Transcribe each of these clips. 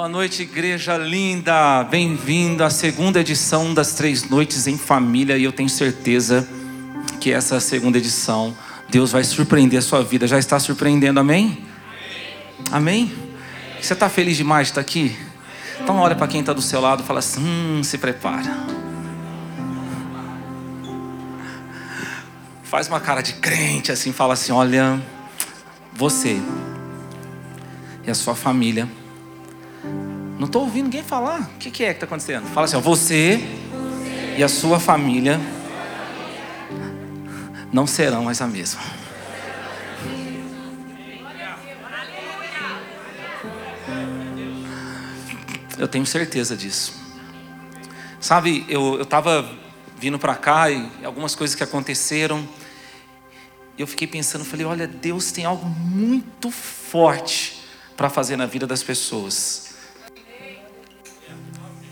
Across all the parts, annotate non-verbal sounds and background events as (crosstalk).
Boa noite, igreja linda. Bem-vindo à segunda edição das Três Noites em Família. E eu tenho certeza que essa segunda edição, Deus vai surpreender a sua vida. Já está surpreendendo, amém? Amém? Você está feliz demais de estar aqui? Então olha para quem está do seu lado e fala assim: hum, se prepara. Faz uma cara de crente assim, fala assim: olha, você e a sua família não estou ouvindo ninguém falar. O que, que é que está acontecendo? Fala assim: ó, você e a sua família não serão mais a mesma. Eu tenho certeza disso. Sabe, eu estava vindo para cá e algumas coisas que aconteceram. Eu fiquei pensando, falei, olha, Deus tem algo muito forte para fazer na vida das pessoas.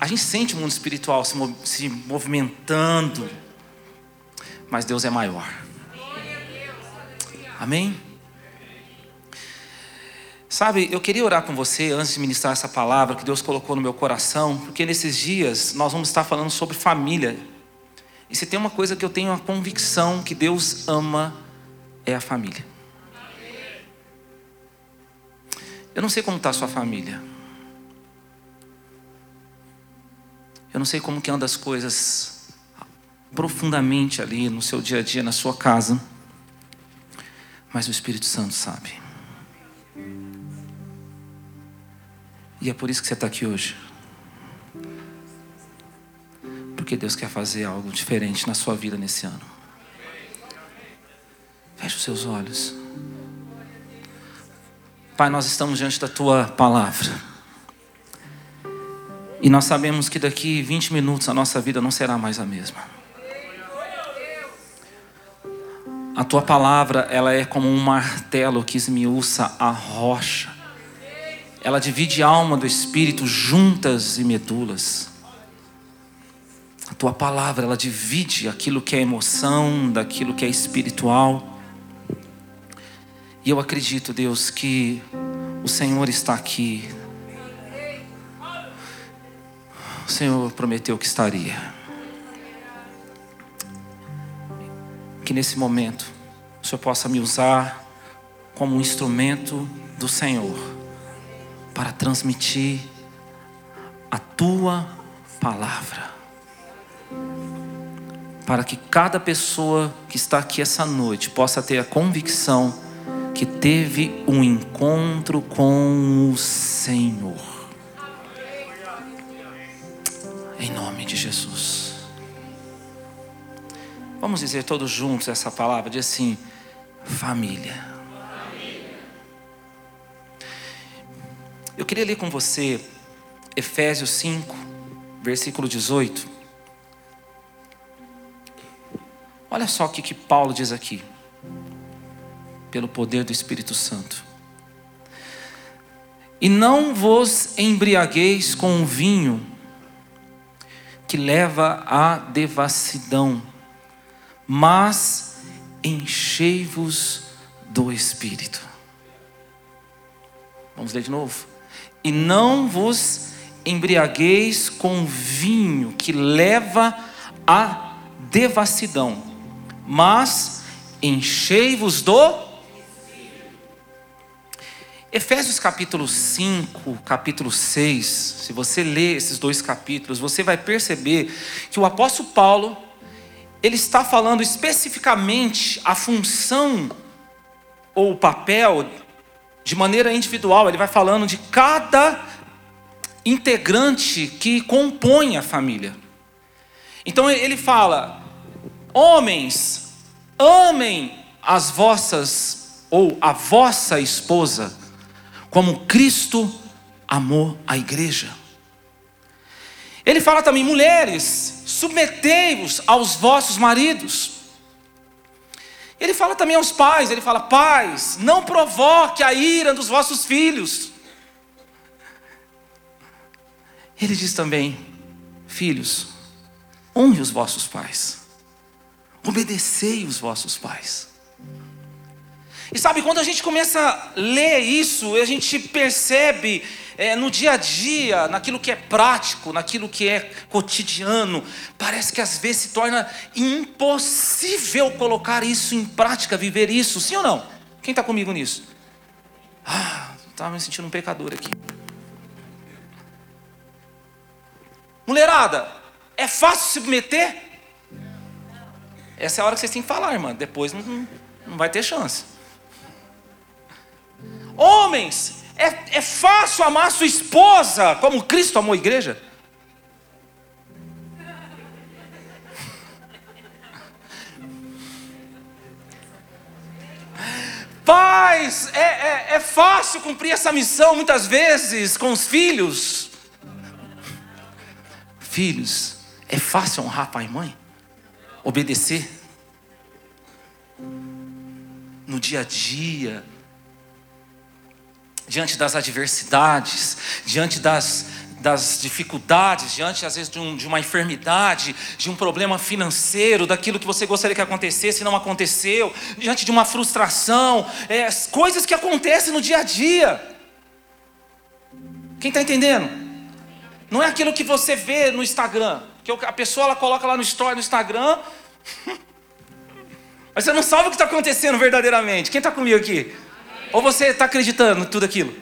A gente sente o mundo espiritual se, se movimentando, mas Deus é maior. Amém? Sabe, eu queria orar com você antes de ministrar essa palavra que Deus colocou no meu coração, porque nesses dias nós vamos estar falando sobre família. E se tem uma coisa que eu tenho a convicção que Deus ama, é a família. Eu não sei como está a sua família. Eu não sei como que anda as coisas profundamente ali no seu dia a dia, na sua casa. Mas o Espírito Santo sabe. E é por isso que você está aqui hoje. Porque Deus quer fazer algo diferente na sua vida nesse ano. Feche os seus olhos. Pai, nós estamos diante da tua palavra. E nós sabemos que daqui 20 minutos a nossa vida não será mais a mesma. A tua palavra, ela é como um martelo que esmiuça a rocha. Ela divide a alma do espírito juntas e medulas. A tua palavra, ela divide aquilo que é emoção daquilo que é espiritual. E eu acredito, Deus, que o Senhor está aqui o Senhor prometeu que estaria. Que nesse momento o Senhor possa me usar como um instrumento do Senhor para transmitir a tua palavra. Para que cada pessoa que está aqui essa noite possa ter a convicção que teve um encontro com o Senhor. Em nome de Jesus. Vamos dizer todos juntos essa palavra, de assim, família. Eu queria ler com você Efésios 5, versículo 18. Olha só o que, que Paulo diz aqui, pelo poder do Espírito Santo. E não vos embriagueis com vinho, que leva à devassidão, mas enchei-vos do Espírito. Vamos ler de novo. E não vos embriagueis com vinho que leva à devassidão, mas enchei-vos do Efésios capítulo 5, capítulo 6, se você ler esses dois capítulos, você vai perceber que o apóstolo Paulo, ele está falando especificamente a função ou o papel de maneira individual, ele vai falando de cada integrante que compõe a família. Então ele fala: homens, amem as vossas ou a vossa esposa como Cristo amou a igreja. Ele fala também, mulheres, submetei-vos aos vossos maridos. Ele fala também aos pais, ele fala: pais, não provoque a ira dos vossos filhos. Ele diz também: filhos, honre os vossos pais, obedecei os vossos pais. E sabe, quando a gente começa a ler isso, a gente percebe é, no dia a dia, naquilo que é prático, naquilo que é cotidiano, parece que às vezes se torna impossível colocar isso em prática, viver isso, sim ou não? Quem está comigo nisso? Ah, estava me sentindo um pecador aqui. Mulherada, é fácil se submeter? Essa é a hora que vocês têm que falar, irmã. Depois não, não vai ter chance. Homens, é, é fácil amar sua esposa como Cristo amou a igreja? Pais, é, é, é, fácil cumprir essa missão muitas vezes com os filhos. Filhos, é fácil honrar pai e mãe? Obedecer? No dia a dia, diante das adversidades, diante das, das dificuldades, diante às vezes de, um, de, uma enfermidade, de um problema financeiro, daquilo que você gostaria que acontecesse e não aconteceu, diante de uma frustração, é, coisas que acontecem no dia a dia. Quem está entendendo? Não é aquilo que você vê no Instagram, que a pessoa ela coloca lá no story no Instagram, (laughs) mas você não sabe o que está acontecendo verdadeiramente. Quem está comigo aqui? Ou você está acreditando tudo aquilo?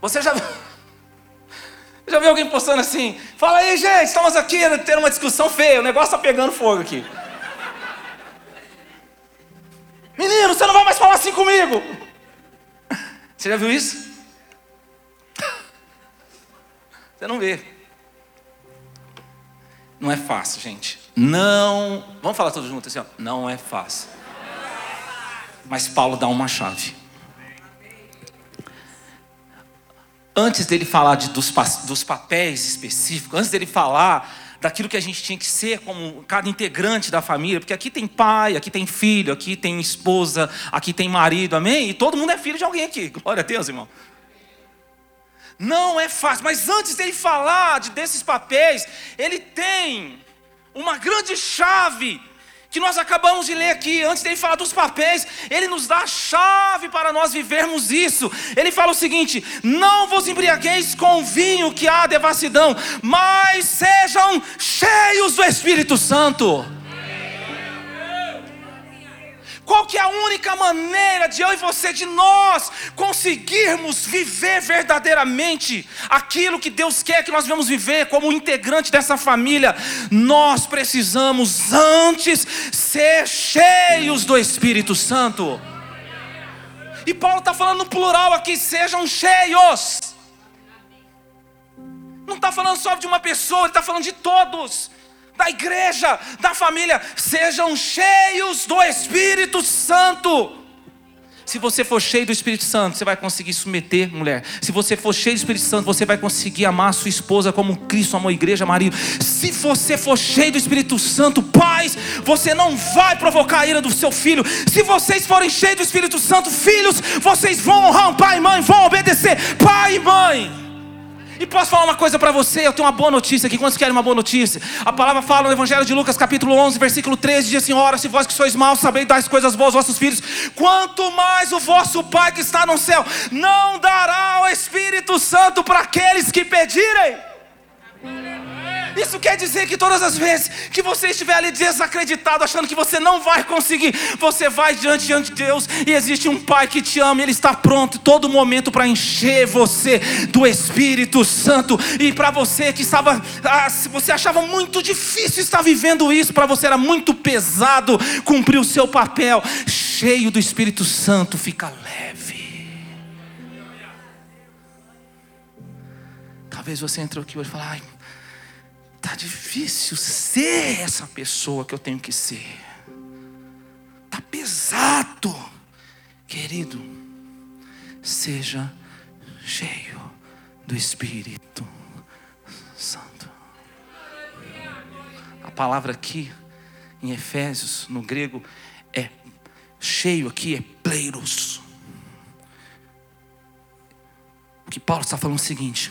Você já. Já viu alguém postando assim? Fala aí, gente, estamos aqui tendo uma discussão feia, o negócio está pegando fogo aqui. Menino, você não vai mais falar assim comigo. Você já viu isso? Você não vê. Não é fácil, gente. Não. Vamos falar todos juntos assim, ó. Não é fácil. Mas Paulo dá uma chave. Antes dele falar de, dos, dos papéis específicos, antes dele falar daquilo que a gente tinha que ser como cada integrante da família, porque aqui tem pai, aqui tem filho, aqui tem esposa, aqui tem marido, amém? E todo mundo é filho de alguém aqui, glória a Deus, irmão. Não é fácil, mas antes dele falar de, desses papéis, ele tem uma grande chave que nós acabamos de ler aqui, antes dele falar dos papéis, ele nos dá a chave para nós vivermos isso. Ele fala o seguinte: não vos embriagueis com vinho que há devassidão, mas sejam cheios do Espírito Santo. Qual que é a única maneira de eu e você, de nós, conseguirmos viver verdadeiramente aquilo que Deus quer que nós vamos viver como integrante dessa família? Nós precisamos antes ser cheios do Espírito Santo. E Paulo está falando no plural aqui, sejam cheios. Não está falando só de uma pessoa, ele está falando de todos da igreja, da família, sejam cheios do Espírito Santo. Se você for cheio do Espírito Santo, você vai conseguir submeter, mulher. Se você for cheio do Espírito Santo, você vai conseguir amar sua esposa como Cristo amou a igreja, marido. Se você for cheio do Espírito Santo, pais, você não vai provocar a ira do seu filho. Se vocês forem cheios do Espírito Santo, filhos, vocês vão honrar pai e mãe, vão obedecer pai e mãe. E posso falar uma coisa para você? Eu tenho uma boa notícia aqui. Quantos querem uma boa notícia? A palavra fala no Evangelho de Lucas, capítulo 11, versículo 13: diz assim: Ora, se vós que sois maus sabeis dar as coisas boas aos vossos filhos, quanto mais o vosso Pai que está no céu não dará o Espírito Santo para aqueles que pedirem. Isso quer dizer que todas as vezes que você estiver ali desacreditado, achando que você não vai conseguir, você vai diante, diante de Deus e existe um Pai que te ama, e Ele está pronto todo momento para encher você do Espírito Santo. E para você que estava, ah, você achava muito difícil estar vivendo isso, para você era muito pesado cumprir o seu papel, cheio do Espírito Santo, fica leve. Talvez você entrou aqui hoje e falou, ai, Tá difícil ser essa pessoa que eu tenho que ser. Tá pesado. Querido, seja cheio do Espírito Santo. A palavra aqui em Efésios, no grego, é cheio aqui, é pleiros. O que Paulo está falando é o seguinte: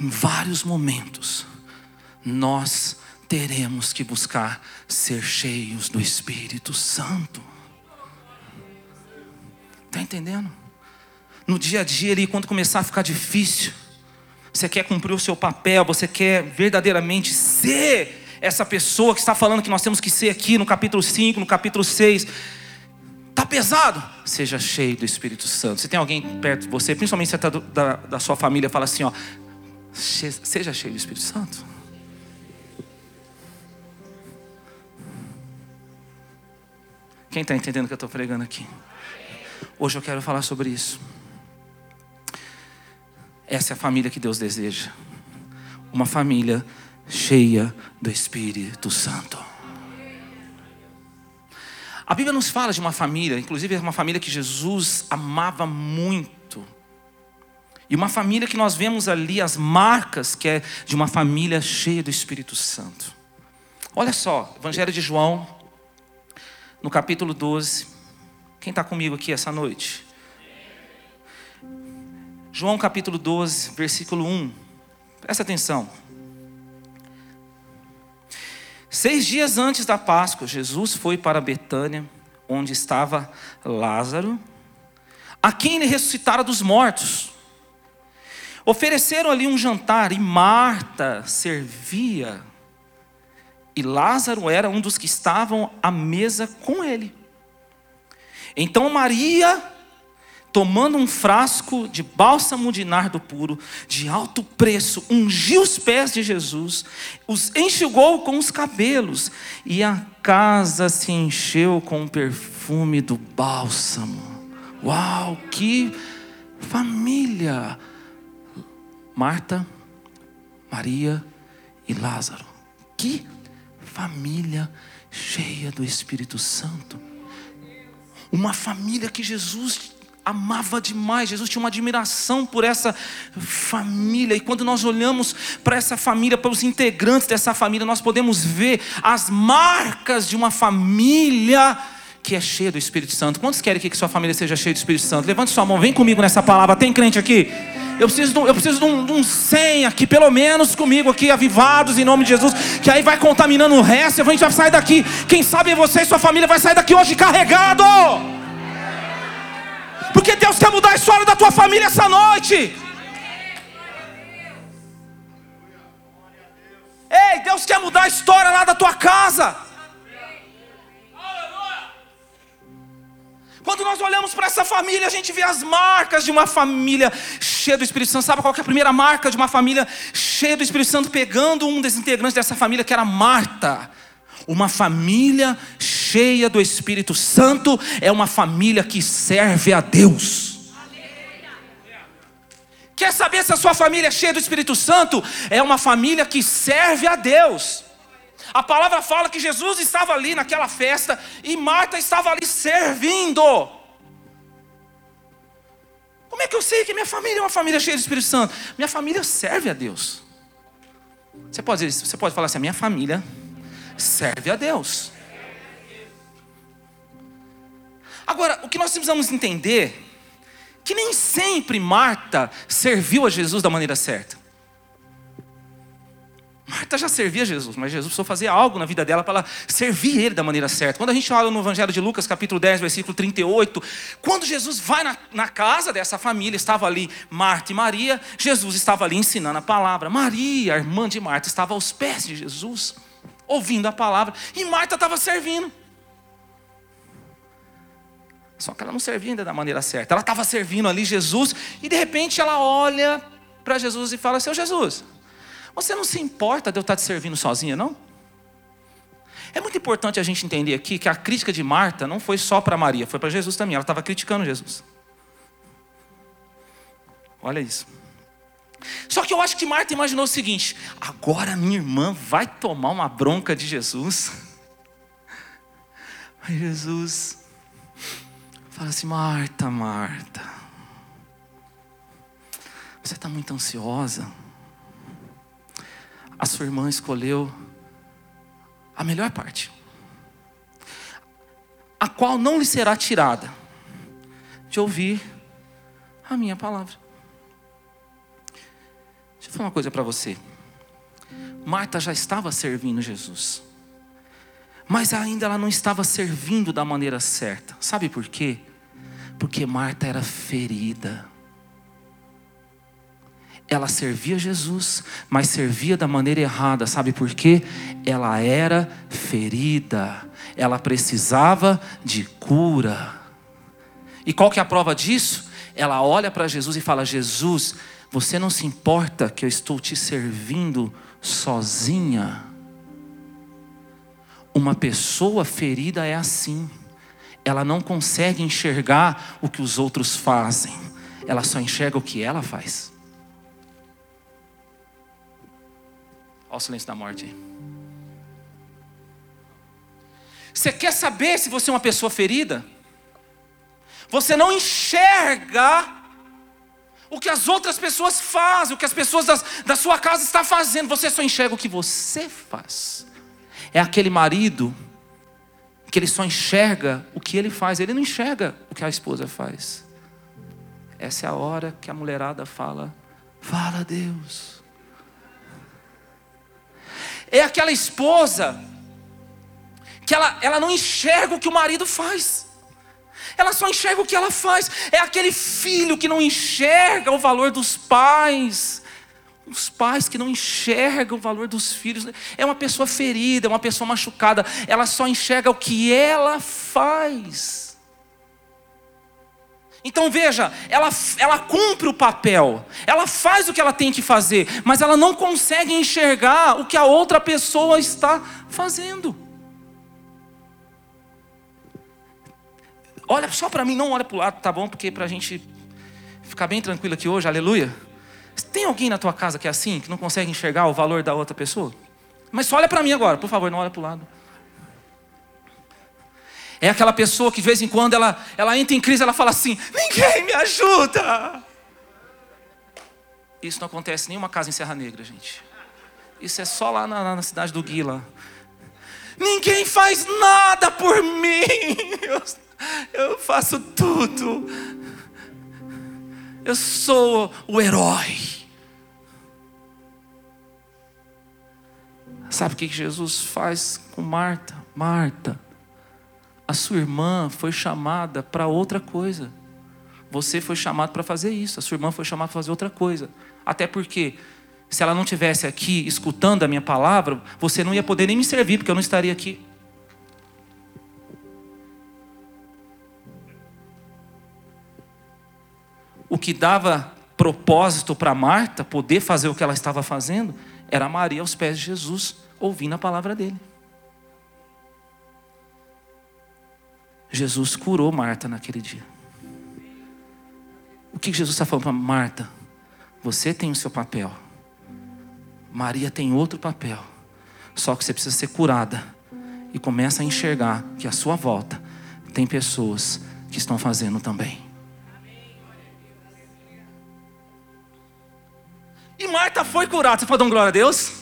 em vários momentos, nós teremos que buscar ser cheios do Espírito Santo. Está entendendo? no dia a dia ali, quando começar a ficar difícil, você quer cumprir o seu papel, você quer verdadeiramente ser essa pessoa que está falando que nós temos que ser aqui no capítulo 5, no capítulo 6. Está pesado? Seja cheio do Espírito Santo. Se tem alguém perto de você, principalmente se é da, da sua família, fala assim: ó, seja cheio do Espírito Santo. Quem está entendendo o que eu estou pregando aqui? Hoje eu quero falar sobre isso. Essa é a família que Deus deseja. Uma família cheia do Espírito Santo. A Bíblia nos fala de uma família, inclusive é uma família que Jesus amava muito. E uma família que nós vemos ali as marcas que é de uma família cheia do Espírito Santo. Olha só, Evangelho de João, no capítulo 12. Quem está comigo aqui essa noite? João capítulo 12, versículo 1. Presta atenção. Seis dias antes da Páscoa, Jesus foi para Betânia, onde estava Lázaro, a quem ele ressuscitara dos mortos. Ofereceram ali um jantar e Marta servia e Lázaro era um dos que estavam à mesa com ele. Então Maria, tomando um frasco de bálsamo de nardo puro, de alto preço, ungiu os pés de Jesus, os enxugou com os cabelos, e a casa se encheu com o perfume do bálsamo. Uau, que família! Marta, Maria e Lázaro. Que família cheia do Espírito Santo. Uma família que Jesus amava demais, Jesus tinha uma admiração por essa família, e quando nós olhamos para essa família, para os integrantes dessa família, nós podemos ver as marcas de uma família que é cheia do Espírito Santo. Quantos querem que sua família seja cheia do Espírito Santo? Levante sua mão, vem comigo nessa palavra. Tem crente aqui? Eu preciso, de, eu preciso de um, de um 100 aqui, pelo menos comigo aqui, avivados em nome de Jesus, que aí vai contaminando o resto e a gente vai sair daqui. Quem sabe você e sua família vai sair daqui hoje carregado. Porque Deus quer mudar a história da tua família essa noite. Ei, Deus quer mudar a história lá da tua casa. Quando nós olhamos para essa família, a gente vê as marcas de uma família cheia do Espírito Santo. Sabe qual é a primeira marca de uma família cheia do Espírito Santo? Pegando um dos integrantes dessa família, que era Marta. Uma família cheia do Espírito Santo é uma família que serve a Deus. Quer saber se a sua família é cheia do Espírito Santo? É uma família que serve a Deus. A palavra fala que Jesus estava ali naquela festa e Marta estava ali servindo. Como é que eu sei que minha família é uma família cheia do Espírito Santo? Minha família serve a Deus. Você pode, dizer, você pode falar assim: a minha família serve a Deus. Agora, o que nós precisamos entender que nem sempre Marta serviu a Jesus da maneira certa. Marta já servia Jesus, mas Jesus precisou fazer algo na vida dela para ela servir ele da maneira certa. Quando a gente olha no Evangelho de Lucas, capítulo 10, versículo 38, quando Jesus vai na, na casa dessa família, estava ali Marta e Maria, Jesus estava ali ensinando a palavra. Maria, a irmã de Marta, estava aos pés de Jesus, ouvindo a palavra, e Marta estava servindo. Só que ela não servia ainda da maneira certa. Ela estava servindo ali Jesus, e de repente ela olha para Jesus e fala: Seu Jesus, você não se importa de eu estar te servindo sozinha, não? É muito importante a gente entender aqui que a crítica de Marta não foi só para Maria, foi para Jesus também. Ela estava criticando Jesus. Olha isso. Só que eu acho que Marta imaginou o seguinte: agora minha irmã vai tomar uma bronca de Jesus. (laughs) Aí Jesus fala assim: Marta, Marta, você está muito ansiosa a sua irmã escolheu a melhor parte, a qual não lhe será tirada de ouvir a minha palavra. Deixa eu falar uma coisa para você. Marta já estava servindo Jesus, mas ainda ela não estava servindo da maneira certa. Sabe por quê? Porque Marta era ferida. Ela servia Jesus, mas servia da maneira errada, sabe por quê? Ela era ferida, ela precisava de cura. E qual que é a prova disso? Ela olha para Jesus e fala: Jesus, você não se importa que eu estou te servindo sozinha? Uma pessoa ferida é assim, ela não consegue enxergar o que os outros fazem, ela só enxerga o que ela faz. Olha o silêncio da morte Você quer saber se você é uma pessoa ferida? Você não enxerga o que as outras pessoas fazem, o que as pessoas das, da sua casa estão fazendo. Você só enxerga o que você faz. É aquele marido que ele só enxerga o que ele faz, ele não enxerga o que a esposa faz. Essa é a hora que a mulherada fala: Fala Deus. É aquela esposa que ela, ela não enxerga o que o marido faz. Ela só enxerga o que ela faz. É aquele filho que não enxerga o valor dos pais. Os pais que não enxergam o valor dos filhos. É uma pessoa ferida, é uma pessoa machucada. Ela só enxerga o que ela faz. Então veja, ela, ela cumpre o papel, ela faz o que ela tem que fazer, mas ela não consegue enxergar o que a outra pessoa está fazendo. Olha só para mim, não olha para o lado, tá bom? Porque para a gente ficar bem tranquilo aqui hoje, aleluia. Tem alguém na tua casa que é assim, que não consegue enxergar o valor da outra pessoa? Mas só olha para mim agora, por favor, não olha para o lado. É aquela pessoa que de vez em quando ela, ela entra em crise, ela fala assim: ninguém me ajuda. Isso não acontece em nenhuma casa em Serra Negra, gente. Isso é só lá na, na cidade do Guila. Ninguém faz nada por mim. (laughs) Eu, eu faço tudo. Eu sou o herói. Sabe o que Jesus faz com Marta? Marta, a sua irmã foi chamada para outra coisa. Você foi chamado para fazer isso. A sua irmã foi chamada para fazer outra coisa. Até porque, se ela não tivesse aqui escutando a minha palavra, você não ia poder nem me servir, porque eu não estaria aqui. O que dava propósito para Marta poder fazer o que ela estava fazendo era Maria aos pés de Jesus, ouvindo a palavra dele. Jesus curou Marta naquele dia. O que Jesus está falando para Marta? Você tem o seu papel. Maria tem outro papel. Só que você precisa ser curada. E começa a enxergar que à sua volta tem pessoas que estão fazendo também. E Marta foi curada. Você pode dar um glória a Deus?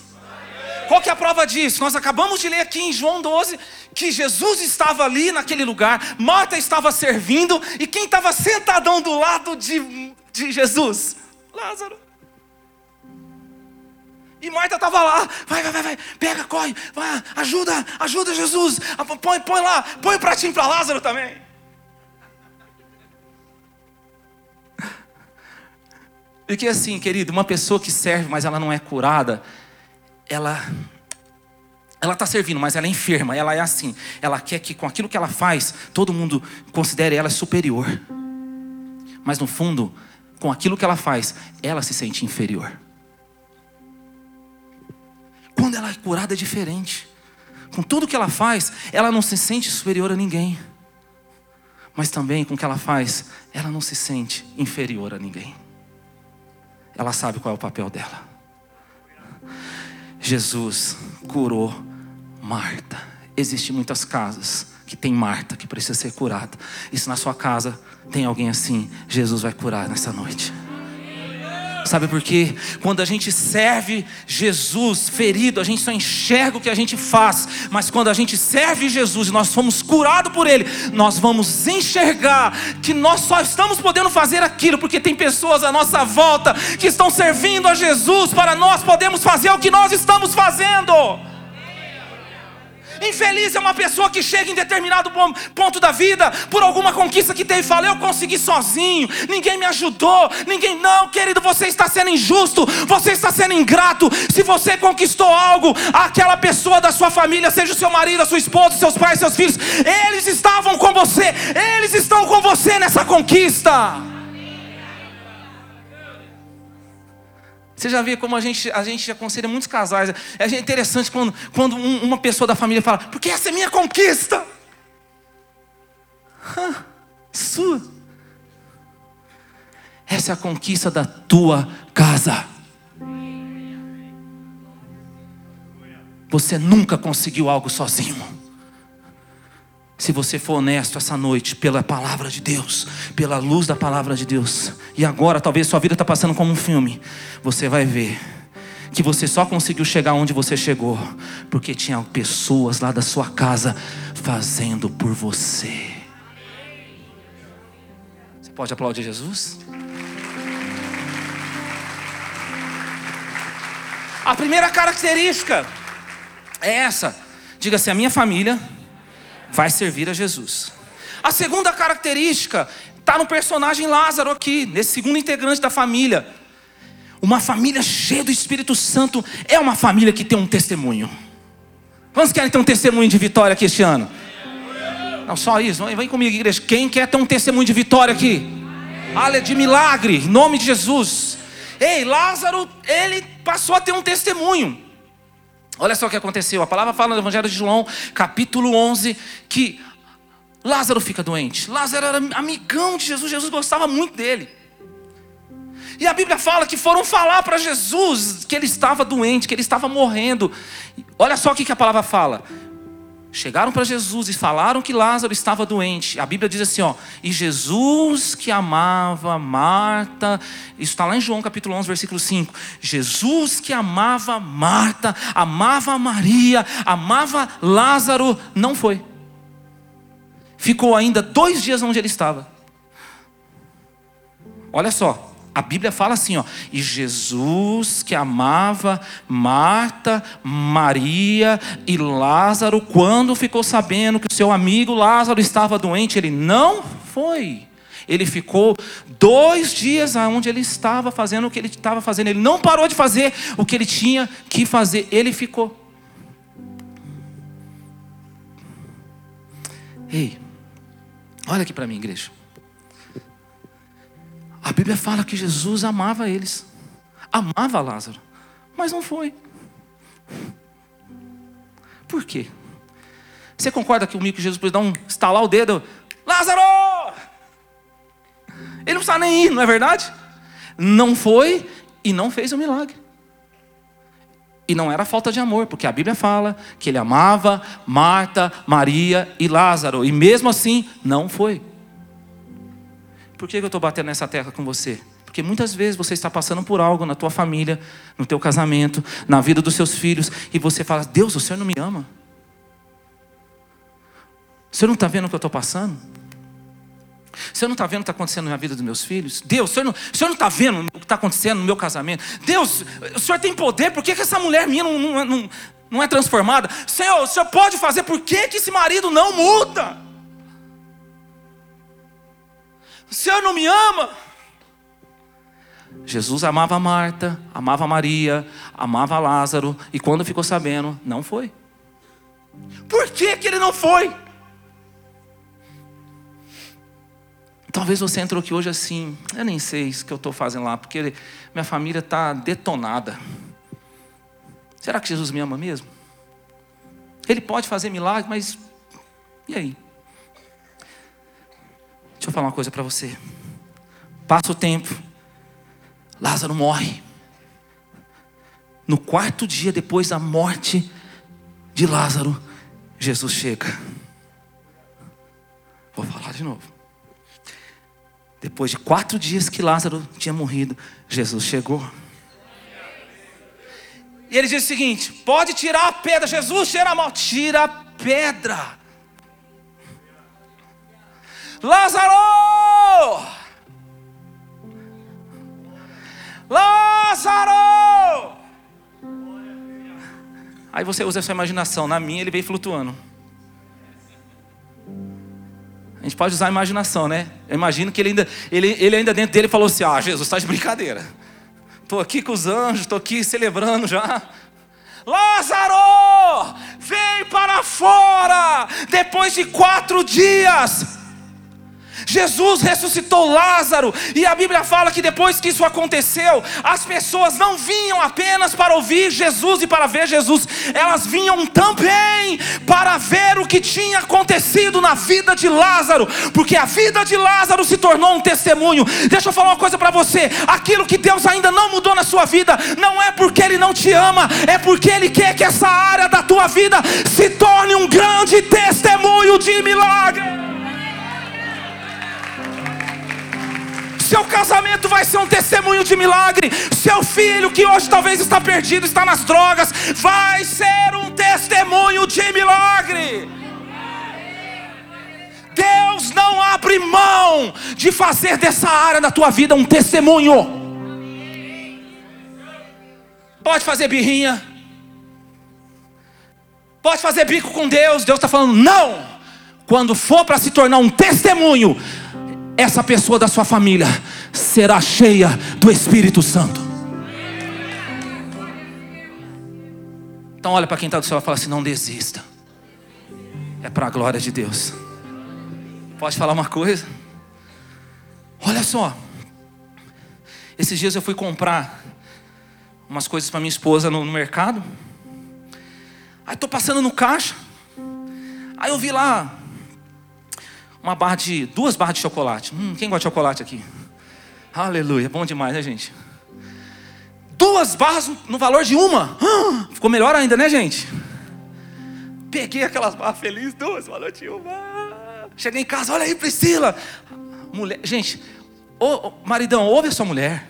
Qual que é a prova disso? Nós acabamos de ler aqui em João 12 que Jesus estava ali naquele lugar, Marta estava servindo, e quem estava sentadão do lado de, de Jesus? Lázaro. E Marta estava lá, vai, vai, vai, vai, pega, corre, vai, ajuda, ajuda Jesus, põe, põe lá, põe o pratinho para Lázaro também. Porque assim, querido, uma pessoa que serve, mas ela não é curada, ela ela está servindo, mas ela é enferma, ela é assim. Ela quer que com aquilo que ela faz, todo mundo considere ela superior. Mas no fundo, com aquilo que ela faz, ela se sente inferior. Quando ela é curada é diferente. Com tudo que ela faz, ela não se sente superior a ninguém. Mas também com o que ela faz, ela não se sente inferior a ninguém. Ela sabe qual é o papel dela. Jesus curou Marta. Existem muitas casas que tem Marta que precisa ser curada. E se na sua casa tem alguém assim, Jesus vai curar nessa noite. Sabe por quê? Quando a gente serve Jesus ferido, a gente só enxerga o que a gente faz. Mas quando a gente serve Jesus e nós fomos curados por Ele, nós vamos enxergar que nós só estamos podendo fazer aquilo porque tem pessoas à nossa volta que estão servindo a Jesus para nós podemos fazer o que nós estamos fazendo. Infeliz é uma pessoa que chega em determinado ponto da vida, por alguma conquista que teve, e fala: Eu consegui sozinho, ninguém me ajudou, ninguém. Não, querido, você está sendo injusto, você está sendo ingrato. Se você conquistou algo, aquela pessoa da sua família, seja o seu marido, a sua esposa, seus pais, seus filhos, eles estavam com você, eles estão com você nessa conquista. Você já vê como a gente, a gente aconselha muitos casais. É interessante quando, quando um, uma pessoa da família fala, porque essa é minha conquista. sua. Essa é a conquista da tua casa. Você nunca conseguiu algo sozinho. Se você for honesto essa noite, pela palavra de Deus, pela luz da palavra de Deus, e agora talvez sua vida está passando como um filme, você vai ver que você só conseguiu chegar onde você chegou, porque tinha pessoas lá da sua casa fazendo por você. Você pode aplaudir Jesus? A primeira característica é essa: diga assim, a minha família vai servir a Jesus. A segunda característica está no personagem Lázaro aqui, nesse segundo integrante da família. Uma família cheia do Espírito Santo é uma família que tem um testemunho. Quantos querem ter um testemunho de vitória aqui este ano? Não, só isso. Vem comigo, igreja. Quem quer ter um testemunho de vitória aqui? Ale de milagre, em nome de Jesus. Ei, Lázaro, ele passou a ter um testemunho. Olha só o que aconteceu. A palavra fala no Evangelho de João, capítulo 11, que Lázaro fica doente. Lázaro era amigão de Jesus, Jesus gostava muito dele. E a Bíblia fala que foram falar para Jesus que ele estava doente, que ele estava morrendo. Olha só o que a palavra fala. Chegaram para Jesus e falaram que Lázaro estava doente. A Bíblia diz assim, ó, e Jesus que amava Marta, isso está lá em João capítulo 11, versículo 5. Jesus que amava Marta, amava Maria, amava Lázaro, não foi. Ficou ainda dois dias onde ele estava. Olha só, a Bíblia fala assim, ó, e Jesus que amava Marta, Maria e Lázaro, quando ficou sabendo que o seu amigo Lázaro estava doente, ele não foi. Ele ficou dois dias aonde ele estava fazendo o que ele estava fazendo. Ele não parou de fazer o que ele tinha que fazer. Ele ficou. Ei, olha aqui para mim, igreja. A Bíblia fala que Jesus amava eles, amava Lázaro, mas não foi. Por quê? Você concorda que Jesus pôde dar um estalar o dedo? Lázaro! Ele não precisa nem ir, não é verdade? Não foi e não fez o milagre. E não era falta de amor, porque a Bíblia fala que ele amava Marta, Maria e Lázaro, e mesmo assim não foi. Por que eu estou batendo nessa tecla com você? Porque muitas vezes você está passando por algo na tua família, no teu casamento, na vida dos seus filhos, e você fala: Deus, o Senhor não me ama. O Senhor não está vendo o que eu estou passando? O Senhor não está vendo o que está acontecendo na vida dos meus filhos? Deus, o Senhor não, não está vendo o que está acontecendo no meu casamento? Deus, o Senhor tem poder, por que, que essa mulher minha não, não, não, não é transformada? Senhor, o Senhor pode fazer, por que, que esse marido não muda? O Senhor não me ama? Jesus amava Marta, amava Maria, amava Lázaro, e quando ficou sabendo, não foi. Por que, que ele não foi? Talvez você entrou aqui hoje assim, eu nem sei o que eu estou fazendo lá, porque minha família está detonada. Será que Jesus me ama mesmo? Ele pode fazer milagre, mas e aí? Deixa eu falar uma coisa para você. Passa o tempo, Lázaro morre. No quarto dia depois da morte de Lázaro, Jesus chega. Vou falar de novo. Depois de quatro dias que Lázaro tinha morrido, Jesus chegou. E ele diz o seguinte: pode tirar a pedra. Jesus cheira mal, tira a pedra. Lázaro! Lázaro! Aí você usa a sua imaginação. Na minha, ele veio flutuando. A gente pode usar a imaginação, né? Eu imagino que ele ainda, ele, ele ainda dentro dele falou assim: Ah, Jesus, está de brincadeira. Estou aqui com os anjos, estou aqui celebrando já. Lázaro, vem para fora. Depois de quatro dias, Jesus ressuscitou Lázaro, e a Bíblia fala que depois que isso aconteceu, as pessoas não vinham apenas para ouvir Jesus e para ver Jesus, elas vinham também para ver o que tinha acontecido na vida de Lázaro, porque a vida de Lázaro se tornou um testemunho. Deixa eu falar uma coisa para você: aquilo que Deus ainda não mudou na sua vida, não é porque Ele não te ama, é porque Ele quer que essa área da tua vida se torne um grande testemunho de milagre. Seu casamento vai ser um testemunho de milagre. Seu filho, que hoje talvez está perdido, está nas drogas, vai ser um testemunho de milagre. Deus não abre mão de fazer dessa área da tua vida um testemunho. Pode fazer birrinha, pode fazer bico com Deus. Deus está falando, não. Quando for para se tornar um testemunho, essa pessoa da sua família será cheia do Espírito Santo. Então olha para quem está do céu e fala assim: não desista. É para a glória de Deus. Pode falar uma coisa? Olha só. Esses dias eu fui comprar umas coisas para minha esposa no, no mercado. Aí estou passando no caixa. Aí eu vi lá uma barra de duas barras de chocolate. Hum, quem gosta de chocolate aqui? Aleluia, bom demais, né, gente? Duas barras no valor de uma. Ficou melhor ainda, né, gente? Peguei aquelas barras felizes, duas, valor de uma. Cheguei em casa, olha aí, Priscila. Mulher, gente, ô, ô, maridão, ouve a sua mulher.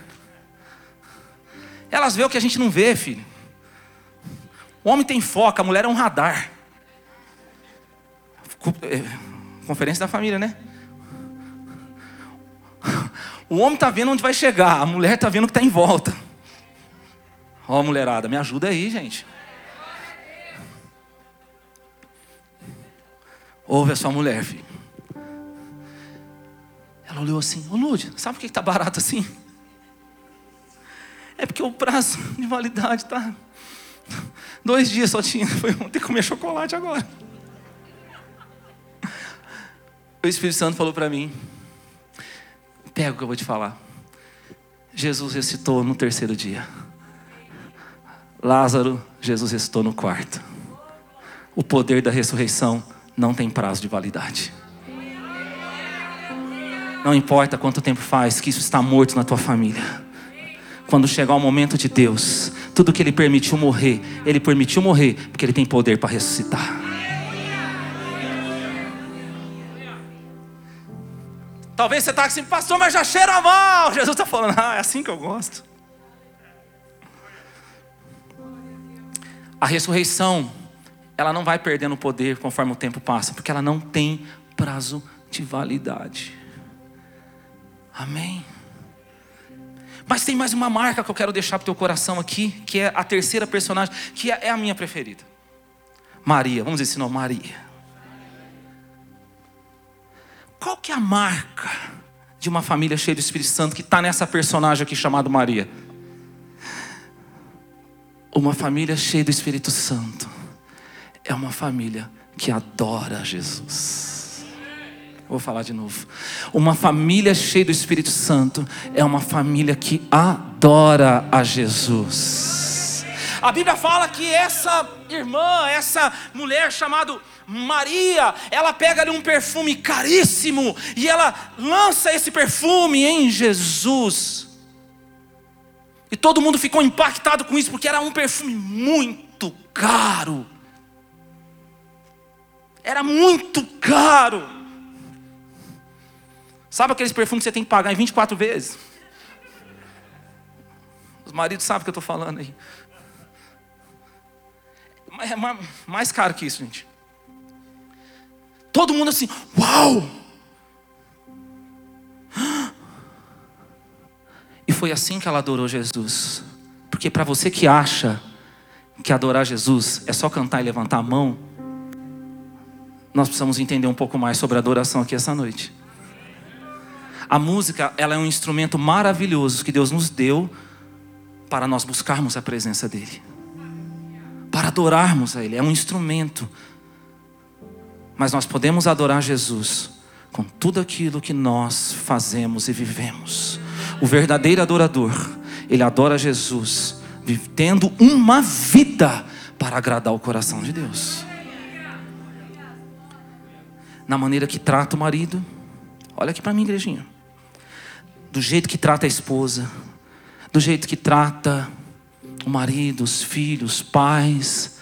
Elas vê o que a gente não vê, filho. O homem tem foco, a mulher é um radar. Eh, Conferência da família, né? O homem está vendo onde vai chegar, a mulher está vendo o que está em volta. Ó, oh, mulherada, me ajuda aí, gente. Ouve a sua mulher, filho. Ela olhou assim: Ô Lúdia, sabe por que está barato assim? É porque o prazo de validade está. Dois dias só tinha. (laughs) Foi ontem comer chocolate agora o Espírito Santo falou para mim: pega o que eu vou te falar. Jesus ressuscitou no terceiro dia. Lázaro, Jesus ressuscitou no quarto. O poder da ressurreição não tem prazo de validade. Não importa quanto tempo faz que isso está morto na tua família. Quando chegar o momento de Deus, tudo que Ele permitiu morrer, Ele permitiu morrer porque Ele tem poder para ressuscitar. Talvez você está assim, pastor, mas já cheira mal. (laughs) Jesus está falando, ah, é assim que eu gosto. A ressurreição, ela não vai perdendo poder conforme o tempo passa, porque ela não tem prazo de validade. Amém. Mas tem mais uma marca que eu quero deixar para o teu coração aqui, que é a terceira personagem, que é a minha preferida. Maria, vamos dizer esse nome, Maria. Qual que é a marca de uma família cheia do Espírito Santo que está nessa personagem aqui chamada Maria? Uma família cheia do Espírito Santo é uma família que adora Jesus. Vou falar de novo. Uma família cheia do Espírito Santo é uma família que adora a Jesus. A Bíblia fala que essa irmã, essa mulher chamada Maria, ela pega ali um perfume caríssimo e ela lança esse perfume em Jesus. E todo mundo ficou impactado com isso, porque era um perfume muito caro. Era muito caro. Sabe aqueles perfumes que você tem que pagar em 24 vezes? Os maridos sabem o que eu estou falando aí. É mais caro que isso, gente. Todo mundo assim, uau! E foi assim que ela adorou Jesus. Porque para você que acha que adorar Jesus é só cantar e levantar a mão, nós precisamos entender um pouco mais sobre a adoração aqui essa noite. A música, ela é um instrumento maravilhoso que Deus nos deu para nós buscarmos a presença dele. Para adorarmos a ele, é um instrumento. Mas nós podemos adorar Jesus com tudo aquilo que nós fazemos e vivemos. O verdadeiro adorador, ele adora Jesus, tendo uma vida para agradar o coração de Deus. Na maneira que trata o marido, olha aqui para mim, igrejinha. Do jeito que trata a esposa, do jeito que trata o marido, os filhos, pais,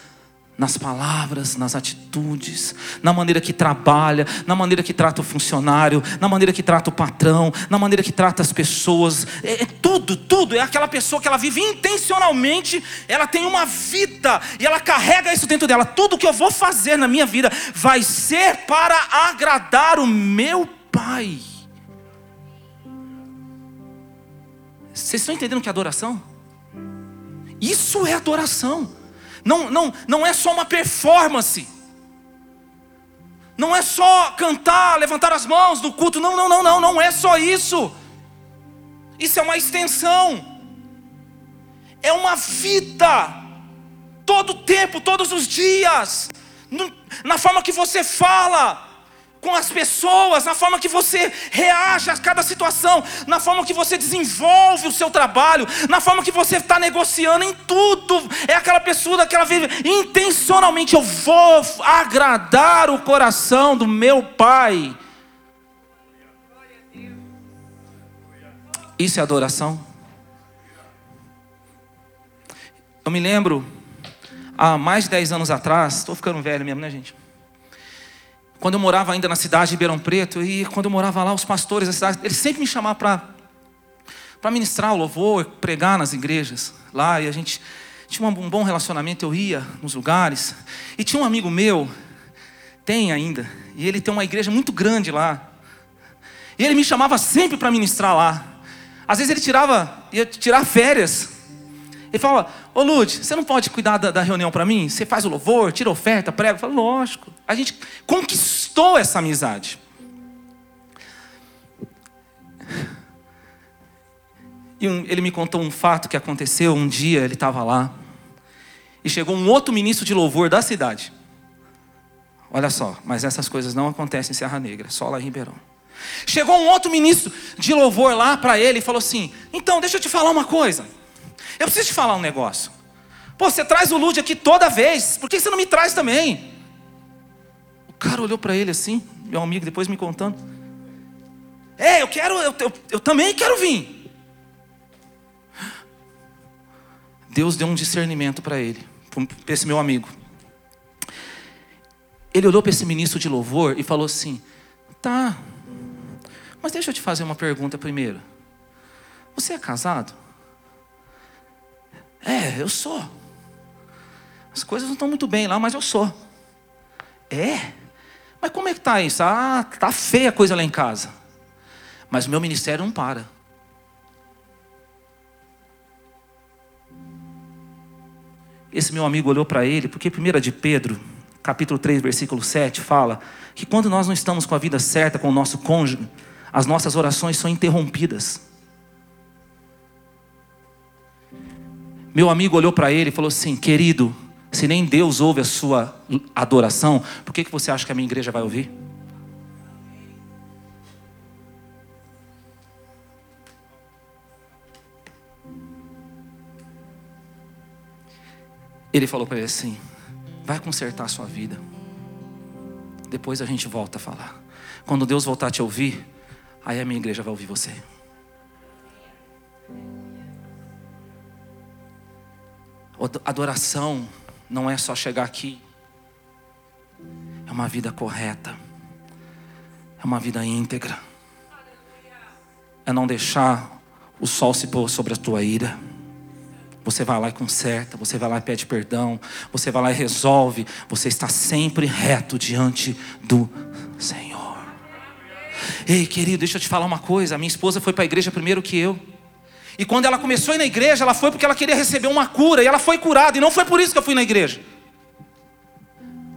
nas palavras, nas atitudes, na maneira que trabalha, na maneira que trata o funcionário, na maneira que trata o patrão, na maneira que trata as pessoas. É, é, tudo, tudo. É aquela pessoa que ela vive intencionalmente, ela tem uma vida e ela carrega isso dentro dela. Tudo que eu vou fazer na minha vida vai ser para agradar o meu Pai. Vocês estão entendendo que é adoração? Isso é adoração não, não, não é só uma performance. Não é só cantar, levantar as mãos no culto. Não, não, não, não, não é só isso. Isso é uma extensão. É uma vida. Todo tempo, todos os dias. Na forma que você fala, com as pessoas, na forma que você reage a cada situação, na forma que você desenvolve o seu trabalho, na forma que você está negociando em tudo. É aquela pessoa que ela vive intencionalmente. Eu vou agradar o coração do meu pai. Isso é adoração. Eu me lembro, há mais de 10 anos atrás, estou ficando velho mesmo, né, gente? Quando eu morava ainda na cidade de Ribeirão Preto, e quando eu morava lá, os pastores da cidade, eles sempre me chamavam para ministrar o louvor, pregar nas igrejas lá, e a gente tinha um bom relacionamento, eu ia nos lugares. E tinha um amigo meu, tem ainda, e ele tem uma igreja muito grande lá. E ele me chamava sempre para ministrar lá. Às vezes ele tirava, ia tirar férias ele fala: Ô Lud, você não pode cuidar da, da reunião para mim? Você faz o louvor, tira oferta, prega? Eu falo: Lógico. A gente conquistou essa amizade. E um, ele me contou um fato que aconteceu um dia, ele estava lá. E chegou um outro ministro de louvor da cidade. Olha só, mas essas coisas não acontecem em Serra Negra, só lá em Ribeirão. Chegou um outro ministro de louvor lá para ele e falou assim: Então, deixa eu te falar uma coisa. Eu preciso te falar um negócio. Pô, você traz o Lude aqui toda vez, por que você não me traz também? O cara olhou para ele assim, meu amigo, depois me contando. É, eu quero, eu, eu, eu também quero vir. Deus deu um discernimento para ele, para esse meu amigo. Ele olhou para esse ministro de louvor e falou assim: Tá, mas deixa eu te fazer uma pergunta primeiro. Você é casado? É, eu sou. As coisas não estão muito bem lá, mas eu sou. É? Mas como é que está isso? Ah, tá feia a coisa lá em casa. Mas o meu ministério não para. Esse meu amigo olhou para ele, porque 1 de Pedro, capítulo 3, versículo 7, fala que quando nós não estamos com a vida certa com o nosso cônjuge, as nossas orações são interrompidas. Meu amigo olhou para ele e falou assim: Querido, se nem Deus ouve a sua adoração, por que, que você acha que a minha igreja vai ouvir? Ele falou para ele assim: Vai consertar a sua vida. Depois a gente volta a falar. Quando Deus voltar a te ouvir, aí a minha igreja vai ouvir você. Adoração não é só chegar aqui, é uma vida correta, é uma vida íntegra, é não deixar o sol se pôr sobre a tua ira. Você vai lá e conserta, você vai lá e pede perdão, você vai lá e resolve, você está sempre reto diante do Senhor. Ei, querido, deixa eu te falar uma coisa: a minha esposa foi para a igreja primeiro que eu. E quando ela começou a ir na igreja, ela foi porque ela queria receber uma cura, e ela foi curada, e não foi por isso que eu fui na igreja.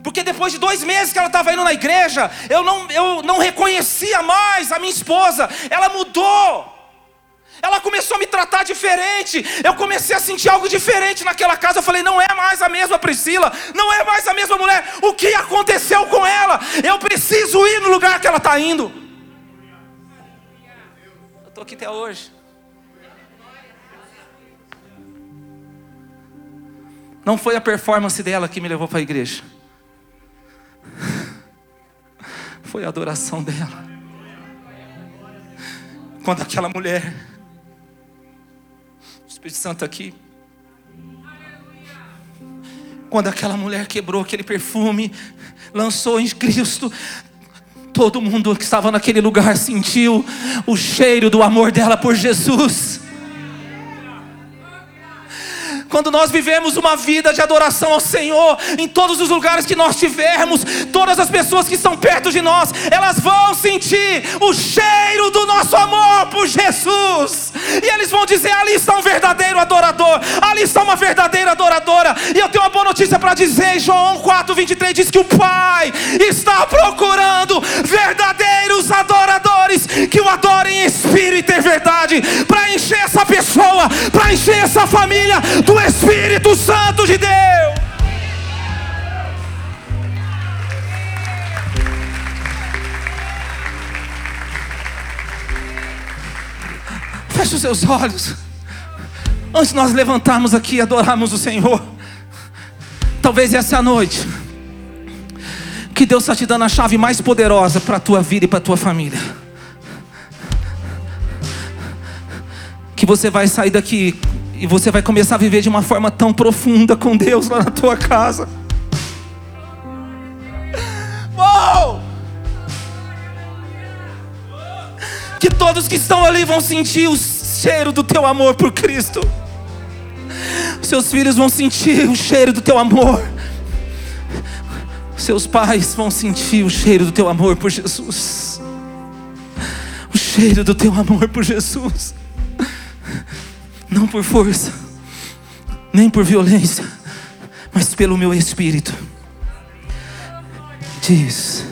Porque depois de dois meses que ela estava indo na igreja, eu não, eu não reconhecia mais a minha esposa, ela mudou. Ela começou a me tratar diferente. Eu comecei a sentir algo diferente naquela casa. Eu falei: não é mais a mesma Priscila, não é mais a mesma mulher. O que aconteceu com ela? Eu preciso ir no lugar que ela está indo. Eu estou aqui até hoje. Não foi a performance dela que me levou para a igreja. Foi a adoração dela. Quando aquela mulher, o Espírito Santo aqui, quando aquela mulher quebrou aquele perfume, lançou em Cristo, todo mundo que estava naquele lugar sentiu o cheiro do amor dela por Jesus quando nós vivemos uma vida de adoração ao Senhor, em todos os lugares que nós tivermos, todas as pessoas que estão perto de nós, elas vão sentir o cheiro do nosso amor por Jesus, e eles vão dizer: ali está um verdadeiro adorador, ali está uma verdadeira adoradora. E eu tenho uma boa notícia para dizer: João 4,23 diz que o Pai está procurando verdadeiros adoradores que o adorem em espírito e em verdade, para encher essa encher essa família do Espírito Santo de Deus. Feche os seus olhos. Antes de nós levantarmos aqui e adorarmos o Senhor. Talvez essa é a noite. Que Deus está te dando a chave mais poderosa para a tua vida e para a tua família. Que você vai sair daqui e você vai começar a viver de uma forma tão profunda com Deus lá na tua casa. Uou! Que todos que estão ali vão sentir o cheiro do teu amor por Cristo. Seus filhos vão sentir o cheiro do teu amor. Seus pais vão sentir o cheiro do teu amor por Jesus. O cheiro do teu amor por Jesus não por força, nem por violência, mas pelo meu espírito. Diz.